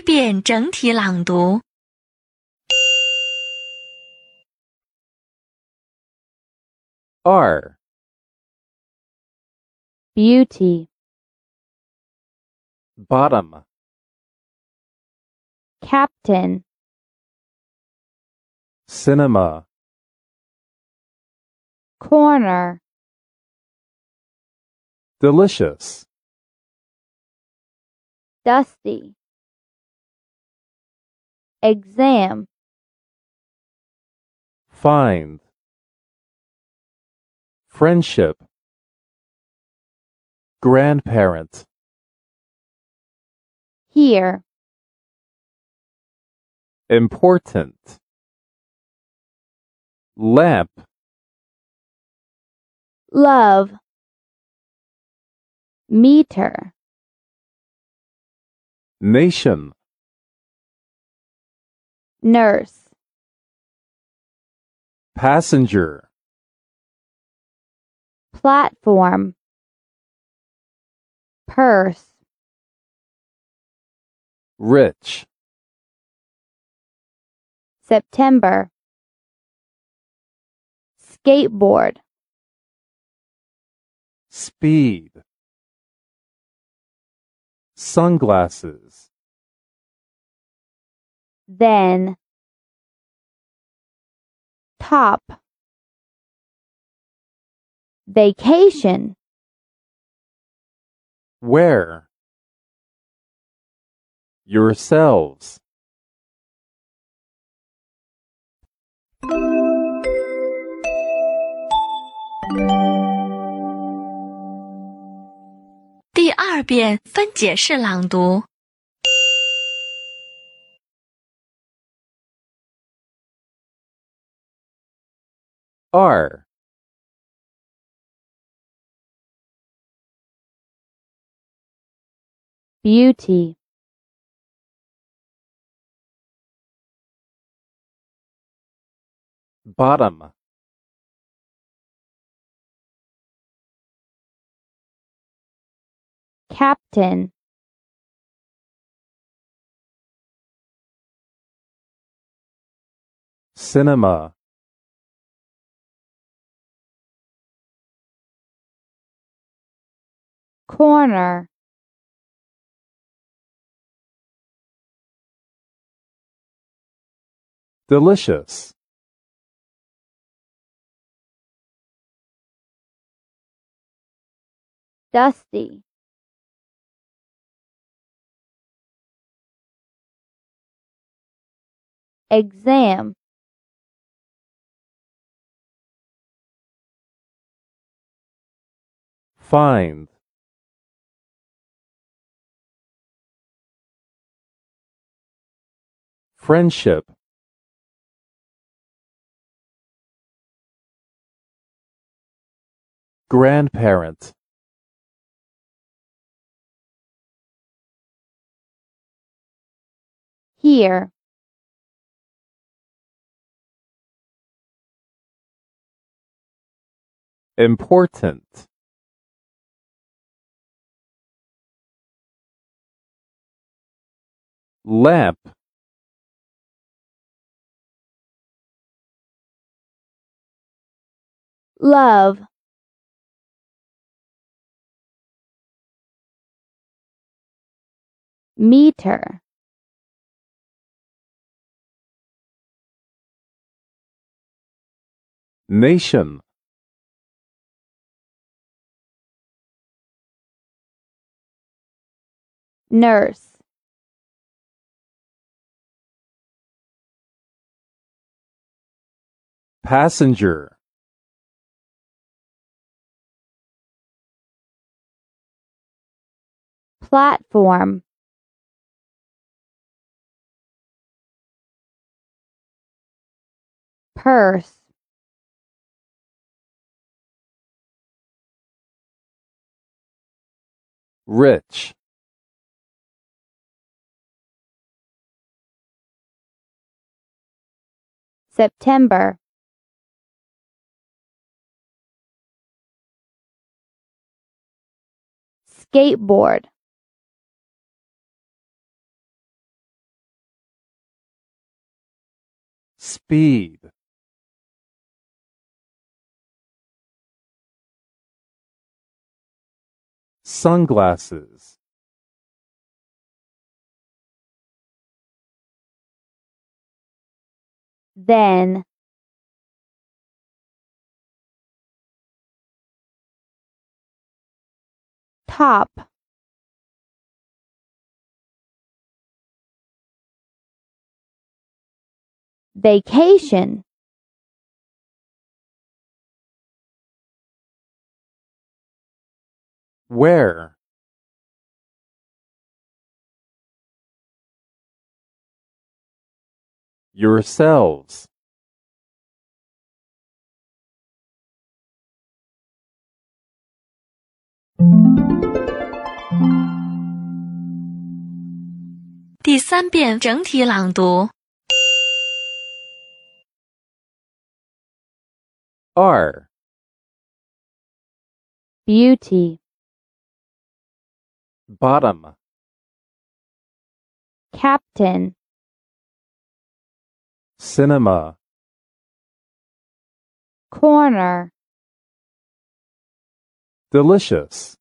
一遍整体朗读。二 beauty, bottom, captain, cinema, corner, delicious, dusty, exam, find, friendship, grandparent, here, important, lamp, love, meter, nation, nurse, passenger, platform, purse, rich, September, skateboard, speed, sunglasses, then, top, vacation, where, yourselves. 第二遍分解式朗读。 二 beauty, bottom, captain, cinema, corner, delicious, dusty, exam, find, friendship, grandparent, here, important, lamp, love, meter, nation, nurse, passenger, platform, purse, rich, September, skateboard, speed, sunglasses, then, top, vacation, where, yourselves, R beauty. Bottom. Captain. Cinema. Corner. Delicious.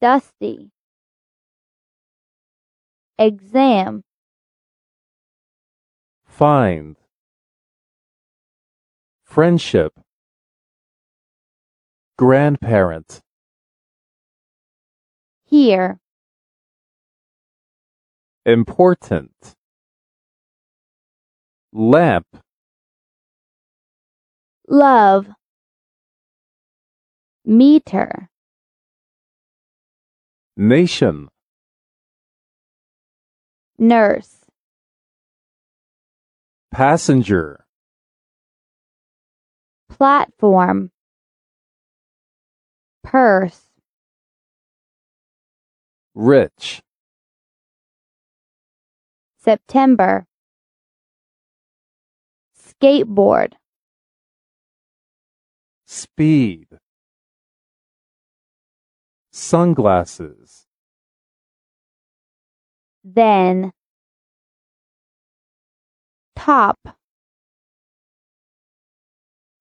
Dusty. Exam. Find friendship, grandparent, here, important, lamp, love, meter, nation, nurse, passenger, platform, purse, rich, September, skateboard, speed, sunglasses, then, top,